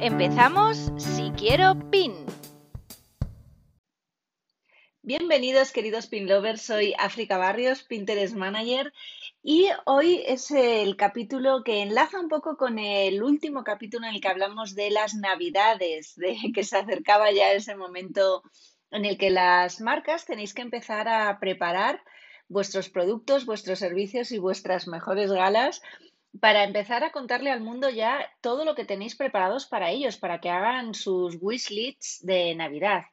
Empezamos si quiero pin. Bienvenidos queridos pin lovers, soy África Barrios, Pinterest Manager y hoy es el capítulo que enlaza un poco con el último capítulo en el que hablamos de las navidades, de que se acercaba ya ese momento en el que las marcas tenéis que empezar a preparar vuestros productos, vuestros servicios y vuestras mejores galas para empezar a contarle al mundo ya todo lo que tenéis preparados para ellos, para que hagan sus wishlists de Navidad.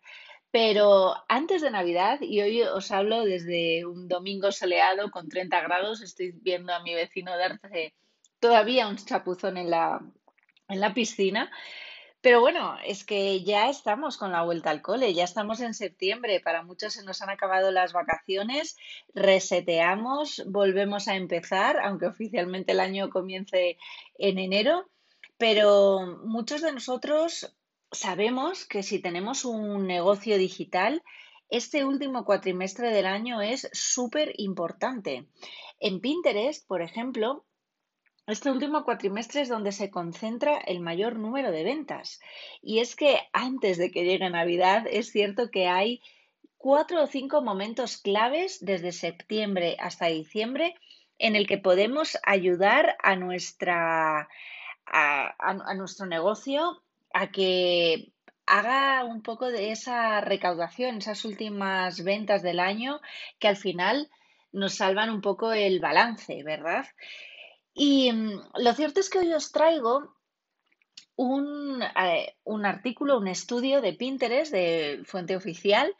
Pero antes de Navidad, y hoy os hablo desde un domingo soleado con 30 grados, estoy viendo a mi vecino darse todavía un chapuzón en la, en la piscina. Pero bueno, es que ya estamos con la vuelta al cole, ya estamos en septiembre, para muchos se nos han acabado las vacaciones, reseteamos, volvemos a empezar, aunque oficialmente el año comience en enero, pero muchos de nosotros sabemos que si tenemos un negocio digital, este último cuatrimestre del año es súper importante. En Pinterest, por ejemplo, este último cuatrimestre es donde se concentra el mayor número de ventas. Y es que antes de que llegue Navidad, es cierto que hay cuatro o cinco momentos claves desde septiembre hasta diciembre en el que podemos ayudar a, nuestra, a, nuestro negocio a que haga un poco de esa recaudación, esas últimas ventas del año que al final nos salvan un poco el balance, ¿verdad? Y mm, lo cierto es que hoy os traigo un, eh, un artículo, un estudio de Pinterest, de fuente oficial,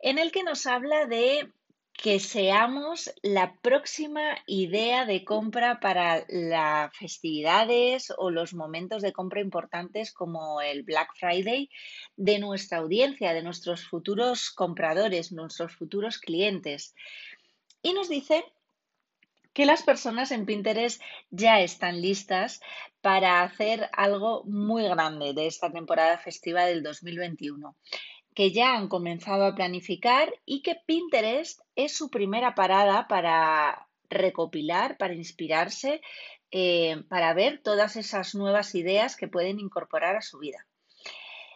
en el que nos habla de que seamos la próxima idea de compra para las festividades o los momentos de compra importantes como el Black Friday de nuestra audiencia, de nuestros futuros compradores, nuestros futuros clientes. Y nos dice que las personas en Pinterest ya están listas para hacer algo muy grande de esta temporada festiva del 2021, que ya han comenzado a planificar y que Pinterest es su primera parada para recopilar, para inspirarse, eh, para ver todas esas nuevas ideas que pueden incorporar a su vida.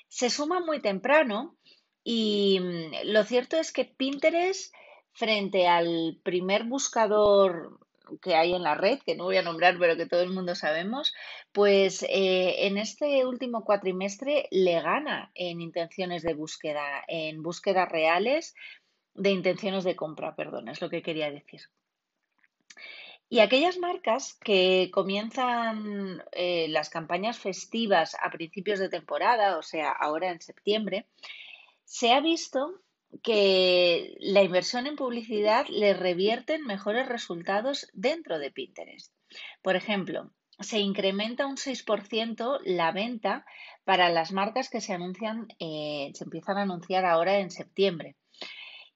Se suma muy temprano y mm, lo cierto es que Pinterest frente al primer buscador que hay en la red, que no voy a nombrar, pero que todo el mundo sabemos, pues eh, en este último cuatrimestre le gana en intenciones de búsqueda, en búsquedas reales de intenciones de compra, perdón, es lo que quería decir. Y aquellas marcas que comienzan eh, las campañas festivas a principios de temporada, o sea, ahora en septiembre, se ha visto que la inversión en publicidad le revierte en mejores resultados dentro de Pinterest. Por ejemplo, se incrementa un 6% la venta para las marcas que se anuncian, eh, se empiezan a anunciar ahora en septiembre.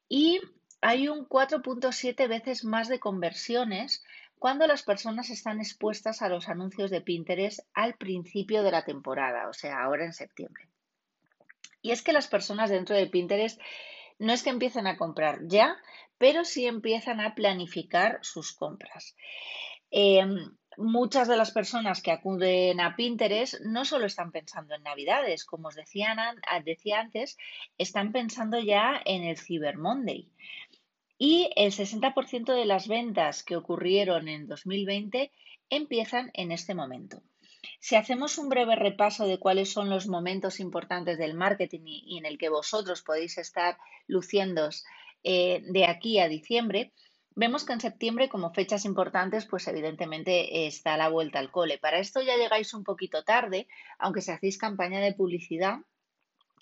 Y hay un 4.7 veces más de conversiones cuando las personas están expuestas a los anuncios de Pinterest al principio de la temporada, o sea, ahora en septiembre. Y es que las personas dentro de Pinterest no es que empiecen a comprar ya, pero sí empiezan a planificar sus compras. Em, muchas de las personas que acuden a Pinterest no solo están pensando en Navidades, como os decía, decía antes, están pensando ya en el Cyber Monday. Y el 60% de las ventas que ocurrieron en 2020 empiezan en este momento. Si hacemos un breve repaso de cuáles son los momentos importantes del marketing y, en el que vosotros podéis estar luciendo eh, de aquí a diciembre, vemos que en septiembre, como fechas importantes, pues evidentemente está la vuelta al cole. Para esto ya llegáis un poquito tarde, aunque si hacéis campaña de publicidad,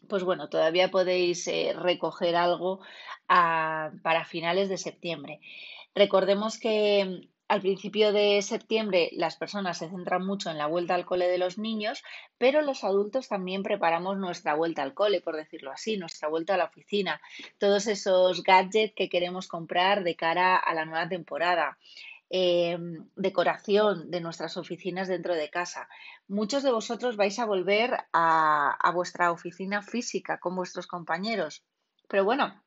pues bueno, todavía podéis eh, recoger algo para finales de septiembre. Recordemos que al principio de septiembre las personas se centran mucho en la vuelta al cole de los niños, pero los adultos también preparamos nuestra vuelta al cole, por decirlo así, nuestra vuelta a la oficina, todos esos gadgets que queremos comprar de cara a la nueva temporada. Em, decoración de nuestras oficinas dentro de casa. Muchos de vosotros vais a volver a, a vuestra oficina física con vuestros compañeros. Pero bueno,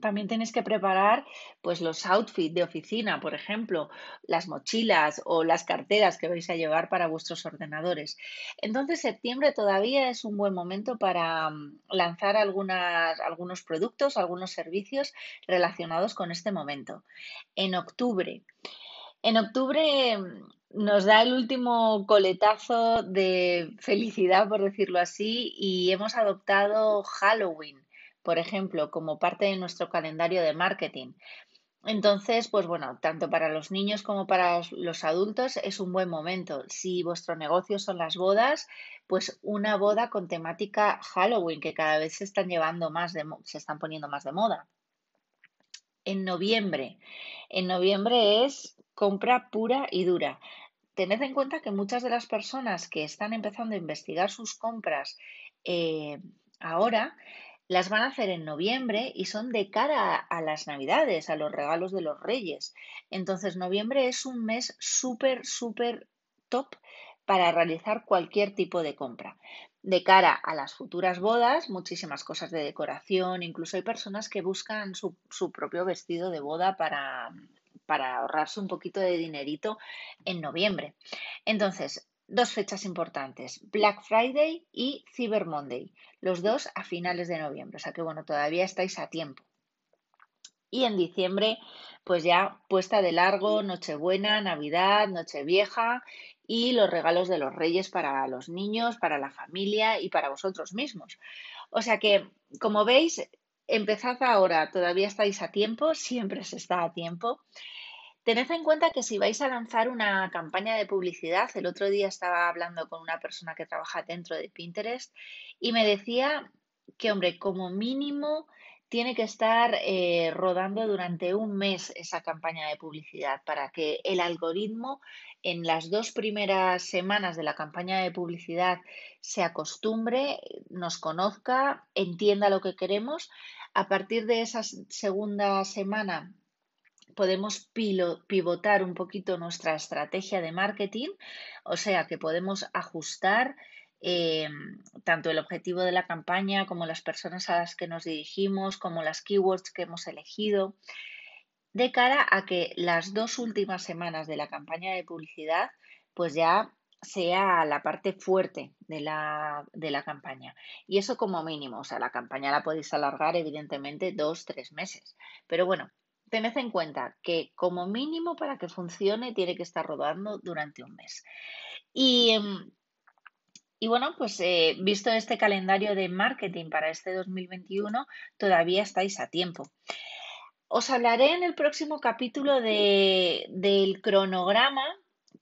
también tenéis que preparar pues los outfits de oficina, por ejemplo, las mochilas o las carteras que vais a llevar para vuestros ordenadores. Entonces, septiembre todavía es un buen momento para mm, lanzar algunos productos, algunos servicios relacionados con este momento. En octubre. En octubre mm, nos da el último coletazo de felicidad, por decirlo así, y hemos adoptado Halloween por ejemplo, como parte de nuestro calendario de marketing. Entonces, pues bueno, tanto para los niños como para los adultos es un buen momento. Si vuestro negocio son las bodas, pues una boda con temática Halloween, que cada vez se están llevando más se están poniendo más de moda. En noviembre. En noviembre es compra pura y dura. Tened en cuenta que muchas de las personas que están empezando a investigar sus compras eh, ahora las van a hacer en noviembre y son de cara a las navidades, a los regalos de los reyes. Entonces, noviembre es un mes súper, súper top para realizar cualquier tipo de compra. De cara a las futuras bodas, muchísimas cosas de decoración, incluso hay personas que buscan su, propio vestido de boda para, para ahorrarse un poquito de dinerito en noviembre. Entonces, dos fechas importantes, Black Friday y Cyber Monday, los dos a finales de noviembre, o sea que bueno, todavía estáis a tiempo. Y en diciembre, pues ya puesta de largo, Nochebuena, Navidad, Nochevieja y los regalos de los reyes para los niños, para la familia y para vosotros mismos. O sea que, como veis, empezad ahora, todavía estáis a tiempo, siempre se está a tiempo. Tened en cuenta que si vais a lanzar una campaña de publicidad, el otro día estaba hablando con una persona que trabaja dentro de Pinterest y me decía que, hombre, como mínimo tiene que estar eh, rodando durante un mes esa campaña de publicidad para que el algoritmo en las dos primeras semanas de la campaña de publicidad se acostumbre, nos conozca, entienda lo que queremos. A partir de esa segunda semana podemos pivotar un poquito nuestra estrategia de marketing, o sea que podemos ajustar em, tanto el objetivo de la campaña como las personas a las que nos dirigimos, como las keywords que hemos elegido, de cara a que las dos últimas semanas de la campaña de publicidad pues ya sea la parte fuerte de la, de la campaña. Y eso como mínimo, o sea, la campaña la podéis alargar evidentemente dos, tres meses. Pero bueno, tened en cuenta que como mínimo para que funcione tiene que estar rodando durante un mes. Y, em, bueno, pues eh, visto este calendario de marketing para este 2021, todavía estáis a tiempo. Os hablaré en el próximo capítulo del cronograma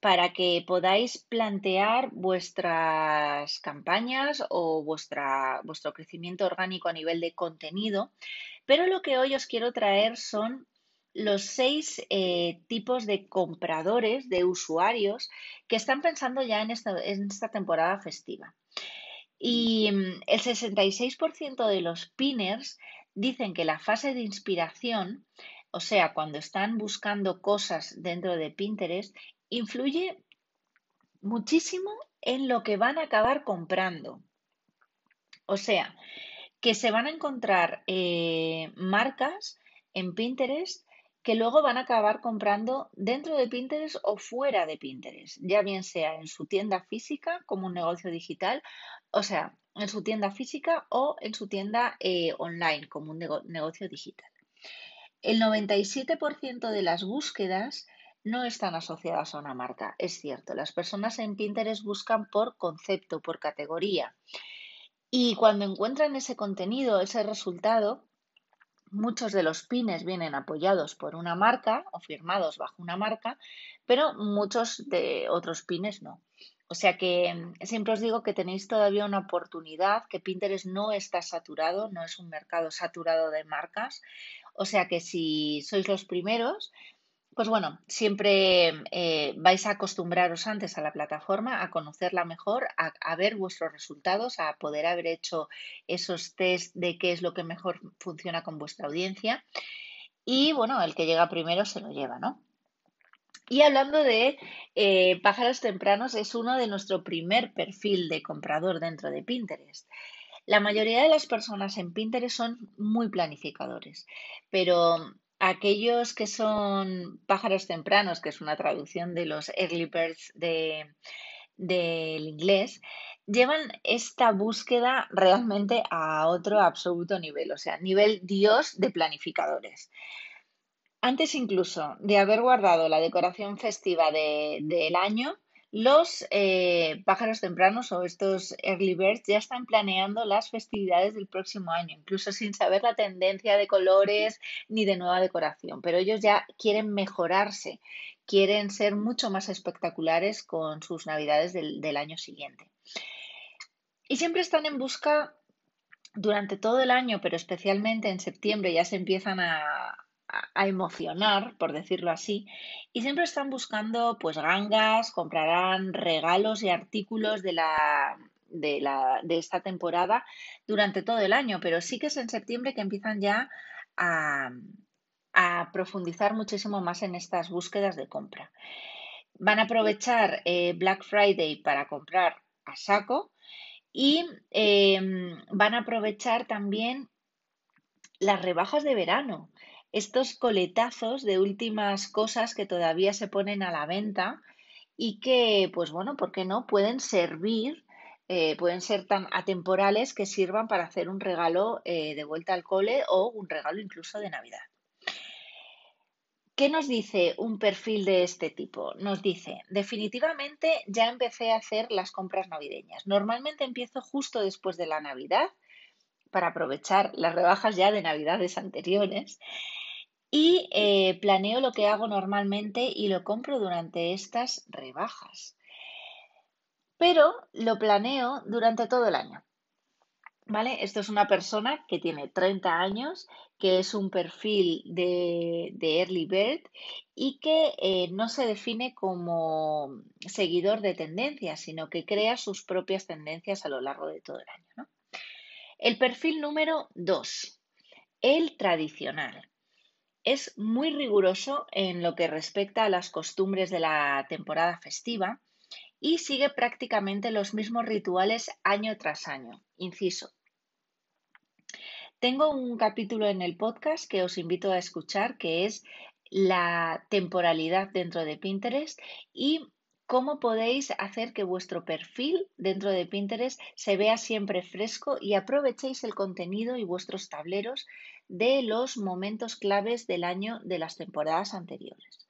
para que podáis plantear vuestras campañas o vuestra, vuestro crecimiento orgánico a nivel de contenido. Pero lo que hoy os quiero traer son los seis eh, tipos de compradores, de usuarios que están pensando ya en esta, temporada festiva. Y mm, el 66% de los pinners dicen que la fase de inspiración, o sea, cuando están buscando cosas dentro de Pinterest, influye muchísimo en lo que van a acabar comprando. O sea, que se van a encontrar eh, marcas en Pinterest que luego van a acabar comprando dentro de Pinterest o fuera de Pinterest, ya bien sea en su tienda física como un negocio digital, o sea, en su tienda física o en su tienda eh, online como un negocio digital. El 97% de las búsquedas no están asociadas a una marca, es cierto. Las personas en Pinterest buscan por concepto, por categoría. Y cuando encuentran ese contenido, ese resultado, Muchos de los pines vienen apoyados por una marca o firmados bajo una marca, pero muchos de otros pines no. O sea que mm, siempre os digo que tenéis todavía una oportunidad, que Pinterest no está saturado, no es un mercado saturado de marcas. O sea que si sois los primeros, Pues bueno, siempre eh, vais a acostumbraros antes a la plataforma, a conocerla mejor, a, ver vuestros resultados, a poder haber hecho esos test de qué es lo que mejor funciona con vuestra audiencia. Y bueno, el que llega primero se lo lleva, ¿no? Y hablando de eh, pájaros tempranos, es uno de nuestro primer perfil de comprador dentro de Pinterest. La mayoría de las personas en Pinterest son muy planificadores, pero aquellos que son pájaros tempranos, que es una traducción de los early birds del inglés, llevan esta búsqueda realmente a otro absoluto nivel, o sea, nivel Dios de planificadores. Antes incluso de haber guardado la decoración festiva del año, los eh, pájaros tempranos o estos early birds ya están planeando las festividades del próximo año, incluso sin saber la tendencia de colores ni de nueva decoración, pero ellos ya quieren mejorarse, quieren ser mucho más espectaculares con sus navidades del, del año siguiente. Y siempre están en busca durante todo el año, pero especialmente en septiembre ya se empiezan a, a emocionar, por decirlo así, y siempre están buscando pues gangas, comprarán regalos y artículos de la, de, la, de esta temporada durante todo el año, pero sí que es en septiembre que empiezan ya a, a profundizar muchísimo más en estas búsquedas de compra. Van a aprovechar eh, Black Friday para comprar a saco y em, van a aprovechar también las rebajas de verano estos coletazos de últimas cosas que todavía se ponen a la venta y que, pues bueno, ¿por qué no? Pueden servir, eh, pueden ser tan atemporales que sirvan para hacer un regalo eh, de vuelta al cole o un regalo incluso de Navidad. ¿Qué nos dice un perfil de este tipo? Nos dice, definitivamente ya empecé a hacer las compras navideñas. Normalmente empiezo justo después de la Navidad para aprovechar las rebajas ya de Navidades anteriores y eh, planeo lo que hago normalmente y lo compro durante estas rebajas. Pero lo planeo durante todo el año. ¿Vale? Esto es una persona que tiene 30 años, que es un perfil de, Early Bird y que eh, no se define como seguidor de tendencias, sino que crea sus propias tendencias a lo largo de todo el año. El perfil número 2, el tradicional. Es muy riguroso en lo que respecta a las costumbres de la temporada festiva y sigue prácticamente los mismos rituales año tras año. Inciso. Tengo un capítulo en el podcast que os invito a escuchar que es la temporalidad dentro de Pinterest y cómo podéis hacer que vuestro perfil dentro de Pinterest se vea siempre fresco y aprovechéis el contenido y vuestros tableros de los momentos claves del año de las temporadas anteriores.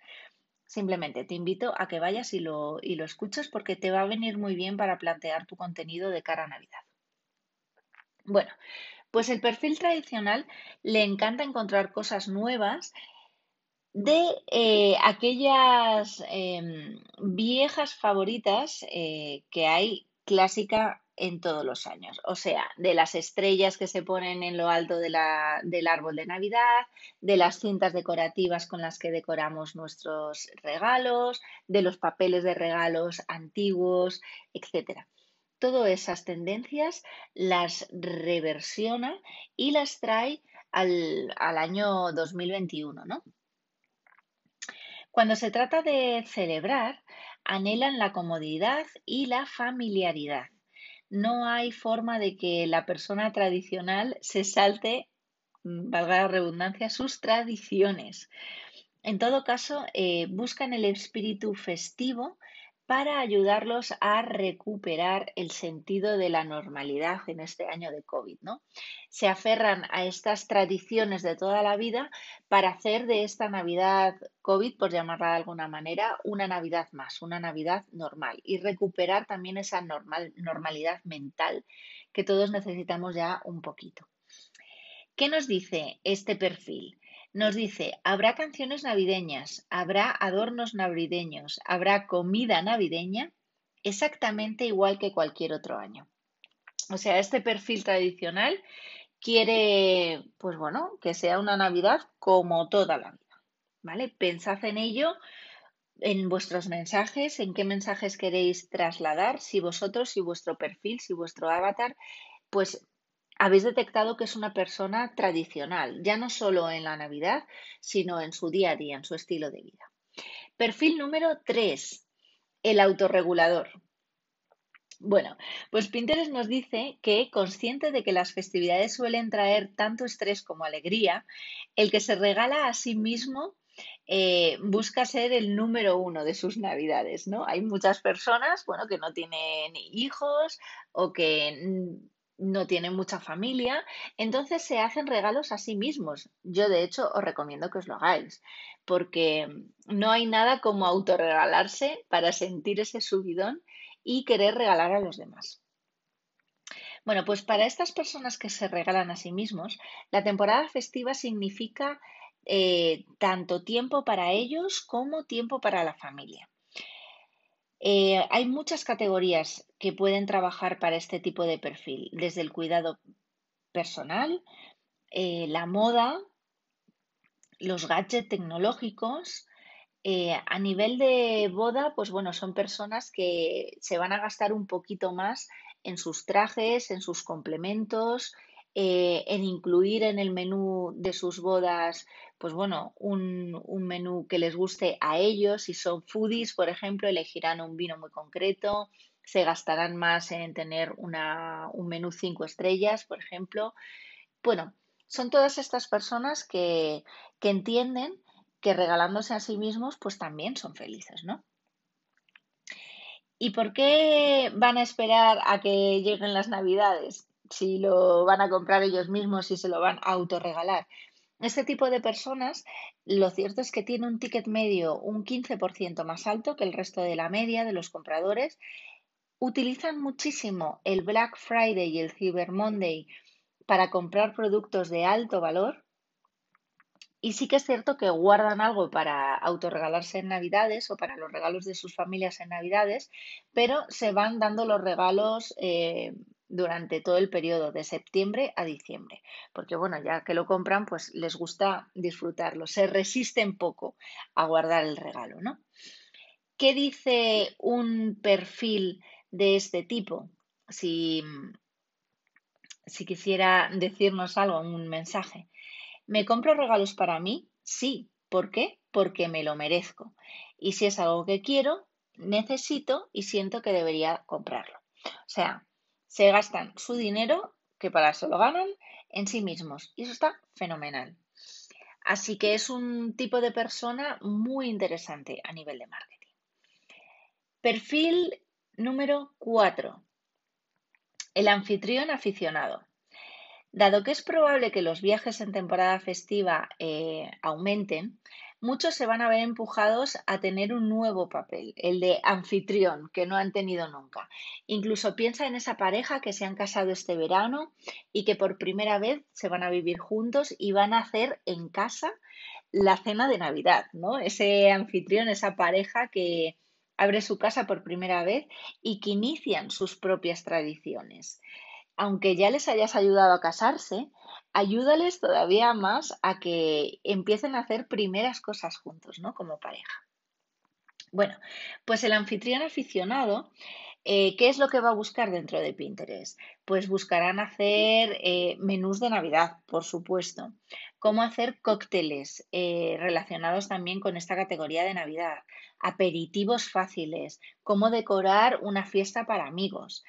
Simplemente te invito a que vayas y lo, y lo escuches porque te va a venir muy bien para plantear tu contenido de cara a Navidad. Bueno, pues el perfil tradicional le encanta encontrar cosas nuevas de eh, aquellas em, viejas favoritas eh, que hay clásica en todos los años. O sea, de las estrellas que se ponen en lo alto del árbol de Navidad, de las cintas decorativas con las que decoramos nuestros regalos, de los papeles de regalos antiguos, etc. Todas esas tendencias las reversiona y las trae al, al año 2021, ¿no? Cuando se trata de celebrar, anhelan la comodidad y la familiaridad no hay forma de que la persona tradicional se salte, mm, valga la redundancia, sus tradiciones. En todo caso, eh, buscan el espíritu festivo para ayudarlos a recuperar el sentido de la normalidad en este año de COVID, ¿no? Se aferran a estas tradiciones de toda la vida para hacer de esta Navidad COVID, por llamarla de alguna manera, una Navidad más, una Navidad normal y recuperar también esa normal, normalidad mental que todos necesitamos ya un poquito. ¿Qué nos dice este perfil? Nos dice, habrá canciones navideñas, habrá adornos navideños, habrá comida navideña, exactamente igual que cualquier otro año. O sea, este perfil tradicional quiere, pues bueno, que sea una Navidad como toda la vida, ¿vale? Pensad en ello en vuestros mensajes, en qué mensajes queréis trasladar, si vosotros, si vuestro perfil, si vuestro avatar, pues habéis detectado que es una persona tradicional, ya no solo en la Navidad, sino en su día a día, en su estilo de vida. Perfil número 3, el autorregulador. Bueno, pues Pinterest nos dice que, consciente de que las festividades suelen traer tanto estrés como alegría, el que se regala a sí mismo eh, busca ser el número uno de sus navidades, ¿no? Hay muchas personas, bueno, que no tienen hijos o que no tienen mucha familia, entonces se hacen regalos a sí mismos. Yo, de hecho, os recomiendo que os lo hagáis, porque no hay nada como autorregalarse para sentir ese subidón y querer regalar a los demás. Bueno, pues para estas personas que se regalan a sí mismos, la temporada festiva significa eh, tanto tiempo para ellos como tiempo para la familia. Eh, hay muchas categorías que pueden trabajar para este tipo de perfil, desde el cuidado personal, eh, la moda, los gadgets tecnológicos. a nivel de boda, pues bueno, son personas que se van a gastar un poquito más en sus trajes, en sus complementos, eh, en incluir en el menú de sus bodas, pues bueno, un, menú que les guste a ellos. Si son foodies, por ejemplo, elegirán un vino muy concreto, se gastarán más en tener un menú cinco estrellas, por ejemplo. Bueno, son todas estas personas que, que entienden que regalándose a sí mismos, pues también son felices, ¿no? ¿Y por qué van a esperar a que lleguen las navidades? si lo van a comprar ellos mismos, y se lo van a autorregalar. Este tipo de personas, lo cierto es que tiene un ticket medio un 15% más alto que el resto de la media de los compradores. Utilizan muchísimo el Black Friday y el Cyber Monday para comprar productos de alto valor. Y sí que es cierto que guardan algo para autorregalarse en Navidades o para los regalos de sus familias en Navidades, pero se van dando los regalos eh, durante todo el periodo de septiembre a diciembre, porque bueno, ya que lo compran, pues les gusta disfrutarlo, se resisten poco a guardar el regalo, ¿no? ¿Qué dice un perfil de este tipo? Si, si quisiera decirnos algo, un mensaje. ¿Me compro regalos para mí? Sí. ¿Por qué? Porque me lo merezco. Y si es algo que quiero, necesito y siento que debería comprarlo. O sea, se gastan su dinero, que para eso lo ganan, en sí mismos. Y eso está fenomenal. Así que es un tipo de persona muy interesante a nivel de marketing. Perfil número 4. El anfitrión aficionado. Dado que es probable que los viajes en temporada festiva eh, aumenten, muchos se van a ver empujados a tener un nuevo papel, el de anfitrión, que no han tenido nunca. Incluso piensa en esa pareja que se han casado este verano y que por primera vez se van a vivir juntos y van a hacer en casa la cena de Navidad, ¿no? Ese anfitrión, esa pareja que abre su casa por primera vez y que inician sus propias tradiciones aunque ya les hayas ayudado a casarse, ayúdales todavía más a que empiecen a hacer primeras cosas juntos, ¿no? Como pareja. Bueno, pues el anfitrión aficionado, eh, ¿qué es lo que va a buscar dentro de Pinterest? Pues buscarán hacer eh, menús de Navidad, por supuesto. Cómo hacer cócteles eh, relacionados también con esta categoría de Navidad. Aperitivos fáciles. Cómo decorar una fiesta para amigos.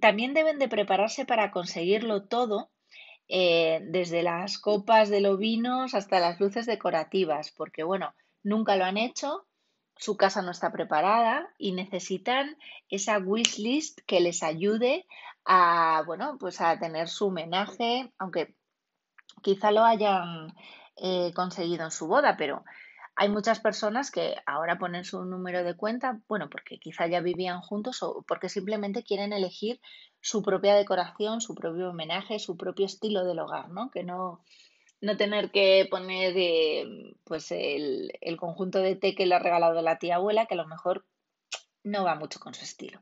También deben de prepararse para conseguirlo todo, eh, desde las copas de los vinos hasta las luces decorativas, porque bueno, nunca lo han hecho, su casa no está preparada y necesitan esa wishlist que les ayude a, bueno, pues a tener su homenaje, aunque quizá lo hayan eh, conseguido en su boda, pero hay muchas personas que ahora ponen su número de cuenta, bueno, porque quizá ya vivían juntos o porque simplemente quieren elegir su propia decoración, su propio homenaje, su propio estilo del hogar, ¿no? Que no, no tener que poner eh, pues el, el, conjunto de té que le ha regalado la tía abuela, que a lo mejor no va mucho con su estilo.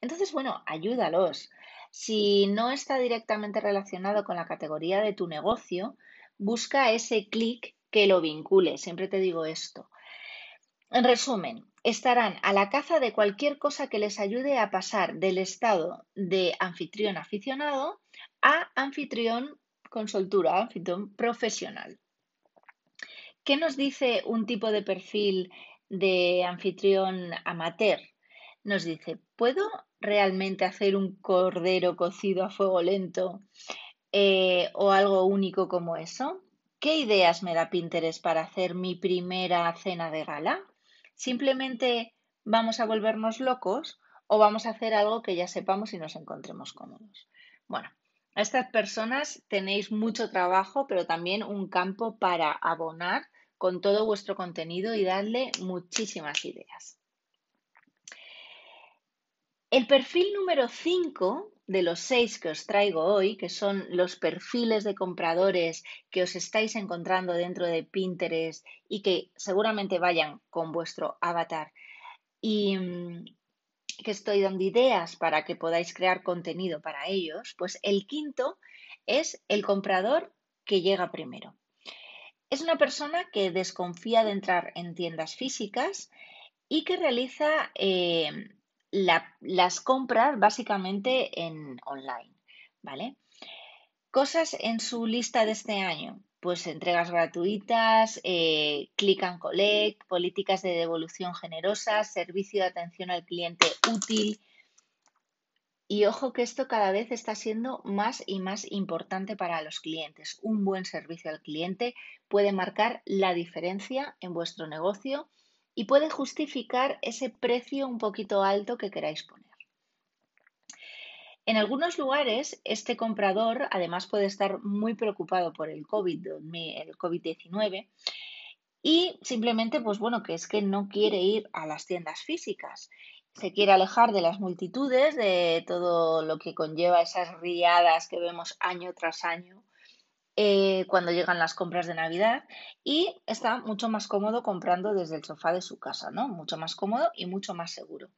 Entonces, bueno, ayúdalos. Si no está directamente relacionado con la categoría de tu negocio, busca ese clic que lo vincule. Siempre te digo esto. En resumen, estarán a la caza de cualquier cosa que les ayude a pasar del estado de anfitrión aficionado a anfitrión con soltura, anfitrión profesional. ¿Qué nos dice un tipo de perfil de anfitrión amateur? Nos dice, ¿puedo realmente hacer un cordero cocido a fuego lento eh, o algo único como eso? ¿Qué ideas me da Pinterest para hacer mi primera cena de gala? ¿Simplemente vamos a volvernos locos o vamos a hacer algo que ya sepamos y nos encontremos cómodos? Bueno, a estas personas tenéis mucho trabajo, pero también un campo para abonar con todo vuestro contenido y darle muchísimas ideas. El perfil número 5 de los seis que os traigo hoy, que son los perfiles de compradores que os estáis encontrando dentro de Pinterest y que seguramente vayan con vuestro avatar y mm, que estoy dando ideas para que podáis crear contenido para ellos, pues el quinto es el comprador que llega primero. Es una persona que desconfía de entrar en tiendas físicas y que realiza eh, las compras básicamente en online, ¿vale? Cosas en su lista de este año, pues entregas gratuitas, eh, click and collect, políticas de devolución generosas, servicio de atención al cliente útil, y ojo que esto cada vez está siendo más y más importante para los clientes. Un buen servicio al cliente puede marcar la diferencia en vuestro negocio y puede justificar ese precio un poquito alto que queráis poner. En algunos lugares, este comprador además puede estar muy preocupado por el COVID-19 y simplemente, pues bueno, que es que no quiere ir a las tiendas físicas se quiere alejar de las multitudes, de todo lo que conlleva esas riadas que vemos año tras año eh, cuando llegan las compras de Navidad y está mucho más cómodo comprando desde el sofá de su casa, ¿no? Mucho más cómodo y mucho más seguro.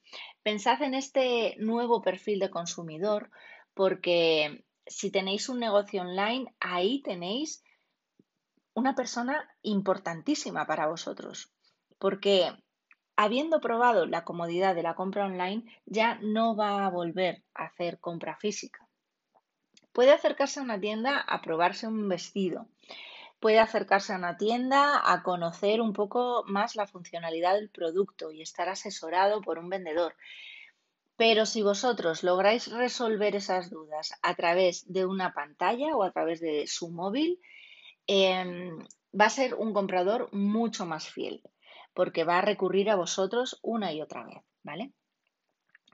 Pensad en este nuevo perfil de consumidor porque si tenéis un negocio online, ahí tenéis una persona importantísima para vosotros. Porque habiendo probado la comodidad de la compra online, ya no va a volver a hacer compra física. Puede acercarse a una tienda a probarse un vestido. Puede acercarse a una tienda a conocer un poco más la funcionalidad del producto y estar asesorado por un vendedor. Pero si vosotros lográis resolver esas dudas a través de una pantalla o a través de su móvil, em, va a ser un comprador mucho más fiel porque va a recurrir a vosotros una y otra vez, ¿vale?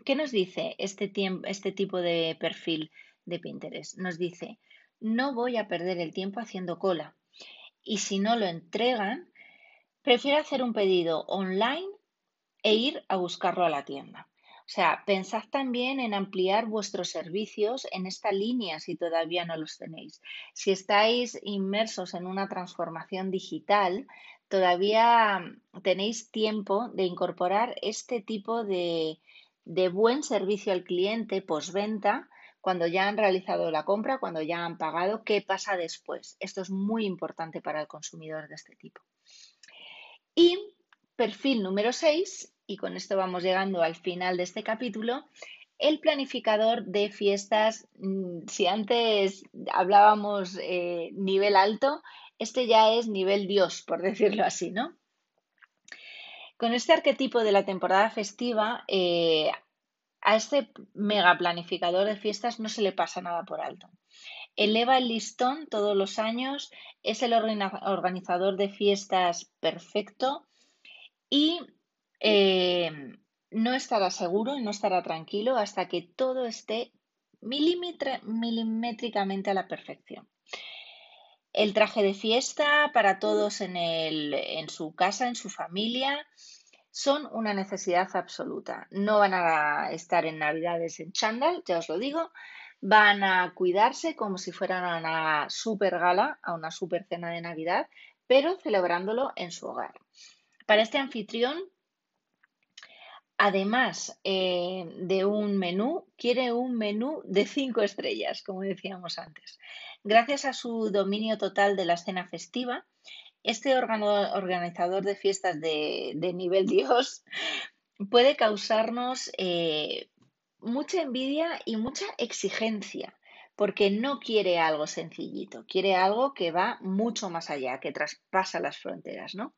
¿Qué nos dice este, este tipo de perfil de Pinterest? Nos dice, no voy a perder el tiempo haciendo cola y si no lo entregan, prefiero hacer un pedido online e ir a buscarlo a la tienda. O sea, pensad también en ampliar vuestros servicios en esta línea si todavía no los tenéis. Si estáis inmersos en una transformación digital, todavía tenéis tiempo de incorporar este tipo de, buen servicio al cliente postventa cuando ya han realizado la compra, cuando ya han pagado, qué pasa después. Esto es muy importante para el consumidor de este tipo. Y perfil número 6, y con esto vamos llegando al final de este capítulo, el planificador de fiestas, mm, si antes hablábamos eh, nivel alto, este ya es nivel Dios, por decirlo así, ¿no? Con este arquetipo de la temporada festiva, eh, a este mega planificador de fiestas no se le pasa nada por alto. Eleva el listón todos los años, es el organizador de fiestas perfecto y eh, no estará seguro y no estará tranquilo hasta que todo esté milimétricamente a la perfección. El traje de fiesta para todos en, en su casa, en su familia, son una necesidad absoluta. No van a estar en Navidades en chándal, ya os lo digo. Van a cuidarse como si fueran a una super gala, a una super cena de Navidad, pero celebrándolo en su hogar. Para este anfitrión, además eh, de un menú, quiere un menú de cinco estrellas, como decíamos antes. Gracias a su dominio total de la escena festiva, este organizador de fiestas de, nivel Dios puede causarnos eh, mucha envidia y mucha exigencia, porque no quiere algo sencillito, quiere algo que va mucho más allá, que traspasa las fronteras, ¿no?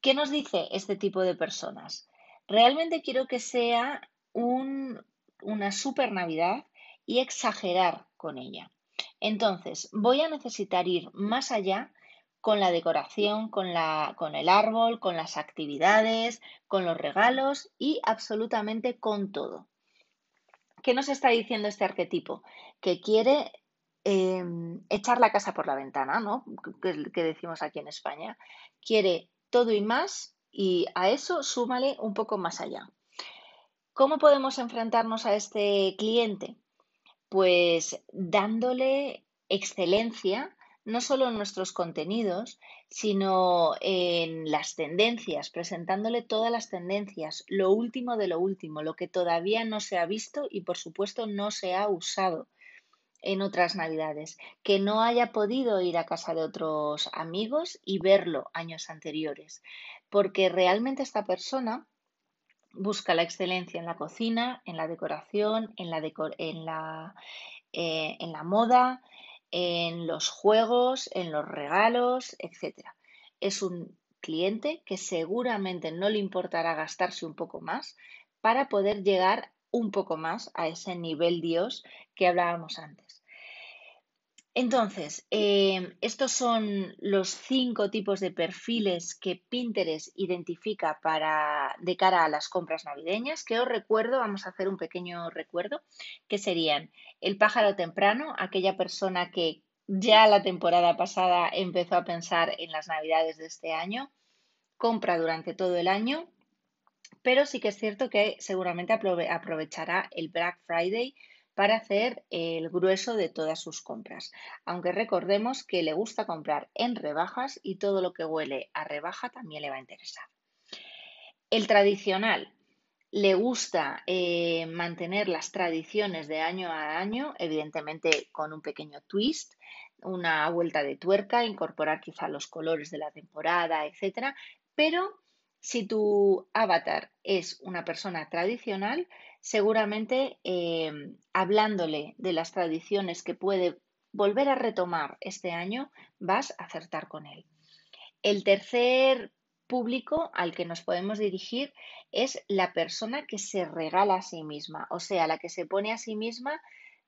¿Qué nos dice este tipo de personas? Realmente quiero que sea una super Navidad y exagerar con ella. Entonces, voy a necesitar ir más allá con la decoración, con, la, con el árbol, con las actividades, con los regalos y absolutamente con todo. ¿Qué nos está diciendo este arquetipo? Que quiere em, echar la casa por la ventana, ¿no? Que, que decimos aquí en España. Quiere todo y más y a eso súmale un poco más allá. ¿Cómo podemos enfrentarnos a este cliente? Pues dándole excelencia no solo en nuestros contenidos, sino en las tendencias, presentándole todas las tendencias, lo último de lo último, lo que todavía no se ha visto y por supuesto no se ha usado en otras navidades, que no haya podido ir a casa de otros amigos y verlo años anteriores, porque realmente esta persona busca la excelencia en la cocina, en la decoración, en la, en la, eh, en la moda, en los juegos, en los regalos, etc. Es un cliente que seguramente no le importará gastarse un poco más para poder llegar un poco más a ese nivel Dios que hablábamos antes. Entonces, em, estos son los cinco tipos de perfiles que Pinterest identifica para de cara a las compras navideñas, que os recuerdo, vamos a hacer un pequeño recuerdo, que serían el pájaro temprano, aquella persona que ya la temporada pasada empezó a pensar en las navidades de este año, compra durante todo el año, pero sí que es cierto que seguramente aprovechará el Black Friday para hacer el grueso de todas sus compras. Aunque recordemos que le gusta comprar en rebajas y todo lo que huele a rebaja también le va a interesar. El tradicional. Le gusta eh, mantener las tradiciones de año a año, evidentemente con un pequeño twist, una vuelta de tuerca, incorporar quizá los colores de la temporada, etc. Pero si tu avatar es una persona tradicional, seguramente eh, hablándole de las tradiciones que puede volver a retomar este año, vas a acertar con él. El tercer público al que nos podemos dirigir es la persona que se regala a sí misma, o sea, la que se pone a sí misma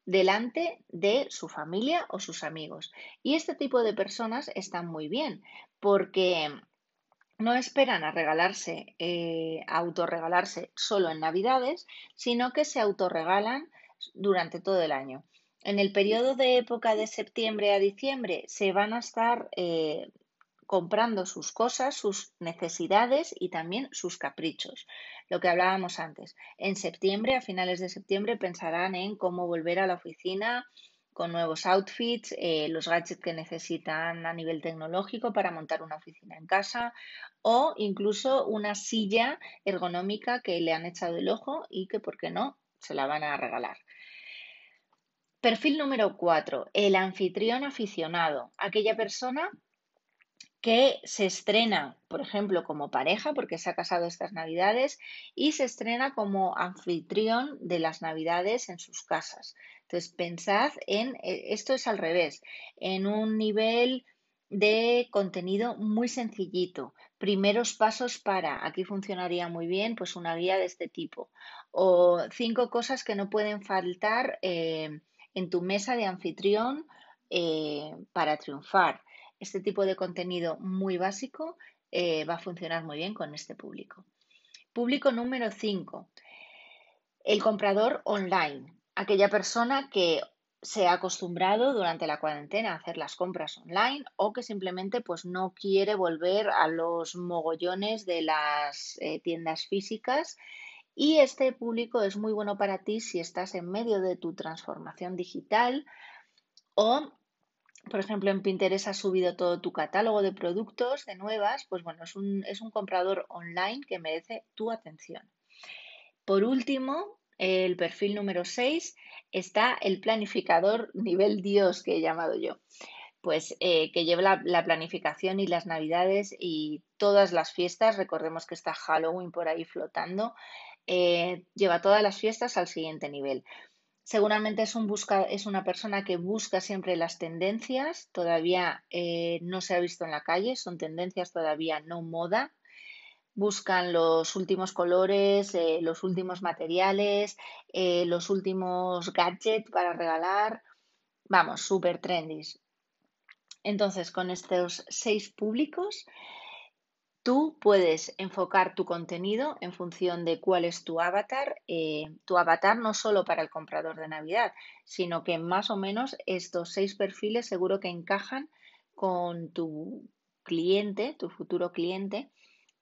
delante de su familia o sus amigos. Y este tipo de personas están muy bien porque no esperan a regalarse, eh, a autorregalarse solo en Navidades, sino que se autorregalan durante todo el año. En el periodo de época de septiembre a diciembre se van a estar eh, comprando sus cosas, sus necesidades y también sus caprichos. Lo que hablábamos antes. En septiembre, a finales de septiembre, pensarán en cómo volver a la oficina con nuevos outfits, eh, los gadgets que necesitan a nivel tecnológico para montar una oficina en casa o incluso una silla ergonómica que le han echado el ojo y que, ¿por qué no?, se la van a regalar. Perfil número 4, el anfitrión aficionado, aquella persona que se estrena, por ejemplo, como pareja, porque se ha casado estas navidades, y se estrena como anfitrión de las navidades en sus casas. Entonces, pensad en, eh, esto es al revés, en un nivel de contenido muy sencillito. Primeros pasos para, aquí funcionaría muy bien, pues una guía de este tipo. O cinco cosas que no pueden faltar eh, en tu mesa de anfitrión eh, para triunfar este tipo de contenido muy básico eh, va a funcionar muy bien con este público. Público número 5. El comprador online. Aquella persona que se ha acostumbrado durante la cuarentena a hacer las compras online o que simplemente pues no quiere volver a los mogollones de las eh, tiendas físicas y este público es muy bueno para ti si estás en medio de tu transformación digital o por ejemplo, en Pinterest has subido todo tu catálogo de productos, de nuevas, pues bueno, es un, es un comprador online que merece tu atención. Por último, el perfil número 6 está el planificador nivel Dios que he llamado yo. pues eh, que lleve la, planificación y las navidades y todas las fiestas. Recordemos que está Halloween por ahí flotando. Eh, lleva todas las fiestas al siguiente nivel. Seguramente es, un busca, es una persona que busca siempre las tendencias, todavía eh, no se ha visto en la calle, son tendencias todavía no moda. Buscan los últimos colores, los últimos materiales, los últimos gadgets para regalar. Vamos, súper trendy. Entonces, con estos seis públicos, tú puedes enfocar tu contenido en función de cuál es tu avatar. Eh, tu avatar no solo para el comprador de Navidad, sino que más o menos estos seis perfiles seguro que encajan con tu cliente, tu futuro cliente,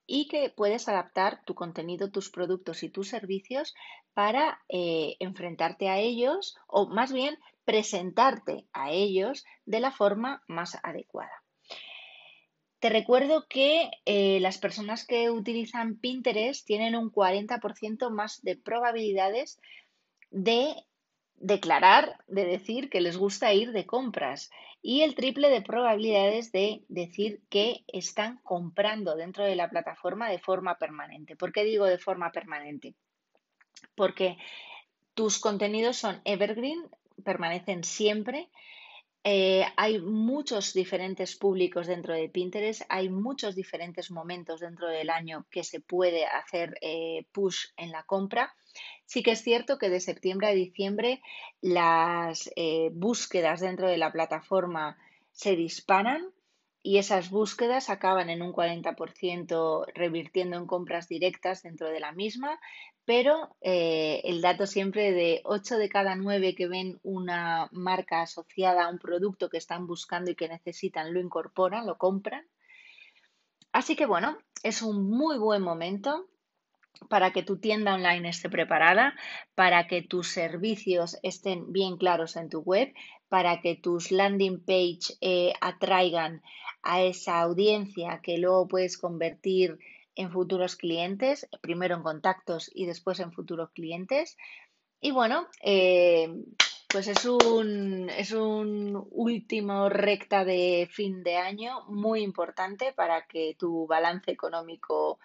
y que puedes adaptar tu contenido, tus productos y tus servicios para eh, enfrentarte a ellos o más bien presentarte a ellos de la forma más adecuada. Te recuerdo que eh, las personas que utilizan Pinterest tienen un 40% más de probabilidades de declarar, de decir que les gusta ir de compras y el triple de probabilidades de decir que están comprando dentro de la plataforma de forma permanente. ¿Por qué digo de forma permanente? Porque tus contenidos son evergreen, permanecen siempre. Eh, hay muchos diferentes públicos dentro de Pinterest, hay muchos diferentes momentos dentro del año que se puede hacer eh, push en la compra. Sí que es cierto que de septiembre a diciembre las eh, búsquedas dentro de la plataforma se disparan y esas búsquedas acaban en un 40% revirtiendo en compras directas dentro de la misma, pero eh, el dato siempre de 8 de cada 9 que ven una marca asociada a un producto que están buscando y que necesitan lo incorporan, lo compran. Así que bueno, es un muy buen momento para que tu tienda online esté preparada, para que tus servicios estén bien claros en tu web, para que tus landing page eh, atraigan a esa audiencia que luego puedes convertir en futuros clientes, primero en contactos y después en futuros clientes. Y bueno, eh, pues es un, es un último recta de fin de año muy importante para que tu balance económico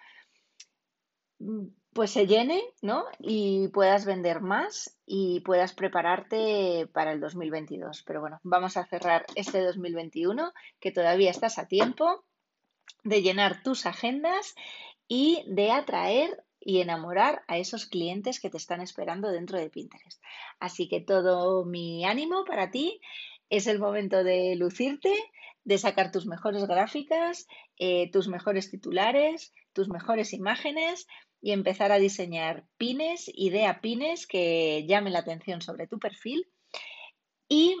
mm, pues se llene, ¿no? Y puedas vender más y puedas prepararte para el 2022. Pero bueno, vamos a cerrar este 2021, que todavía estás a tiempo de llenar tus agendas y de atraer y enamorar a esos clientes que te están esperando dentro de Pinterest. Así que todo mi ánimo para ti es el momento de lucirte, de sacar tus mejores gráficas, eh, tus mejores titulares, tus mejores imágenes y empezar a diseñar pines, idea pines que llamen la atención sobre tu perfil y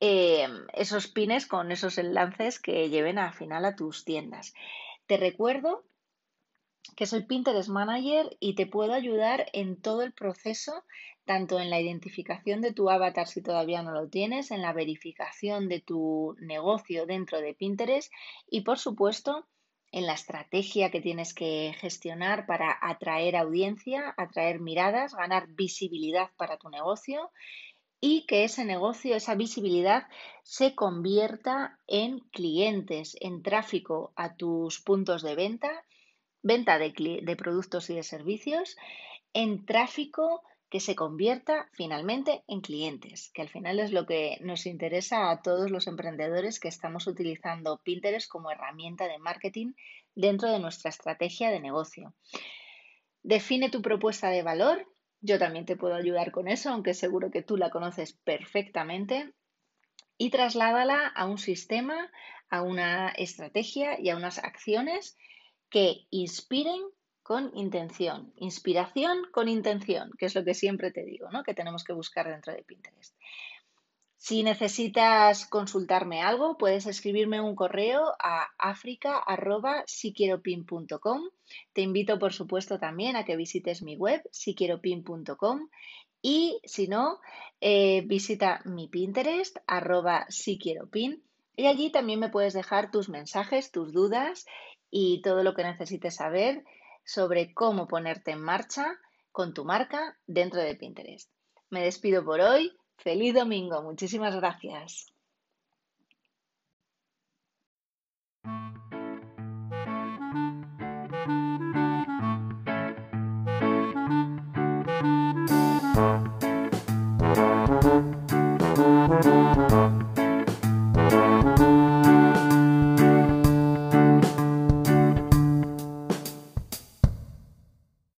eh, esos pines con esos enlaces que lleven al final a tus tiendas. Te recuerdo que soy Pinterest Manager y te puedo ayudar en todo el proceso, tanto en la identificación de tu avatar si todavía no lo tienes, en la verificación de tu negocio dentro de Pinterest y por supuesto en la estrategia que tienes que gestionar para atraer audiencia, atraer miradas, ganar visibilidad para tu negocio y que ese negocio, esa visibilidad se convierta en clientes, en tráfico a tus puntos de venta venta de, productos y de servicios en tráfico que se convierta finalmente en clientes, que al final es lo que nos interesa a todos los emprendedores que estamos utilizando Pinterest como herramienta de marketing dentro de nuestra estrategia de negocio. Define tu propuesta de valor. Yo también te puedo ayudar con eso, aunque seguro que tú la conoces perfectamente. Y trasládala a un sistema, a una estrategia y a unas acciones que inspiren con intención, inspiración con intención, que es lo que siempre te digo, ¿no? que tenemos que buscar dentro de Pinterest. Si necesitas consultarme algo, puedes escribirme un correo a africa.siquieropin.com. Te invito, por supuesto, también a que visites mi web, siquieropin.com. Y si no, eh, visita mi Pinterest, arroba siquieropin. Y allí también me puedes dejar tus mensajes, tus dudas y todo lo que necesites saber sobre cómo ponerte en marcha con tu marca dentro de Pinterest. Me despido por hoy. Feliz domingo, muchísimas gracias.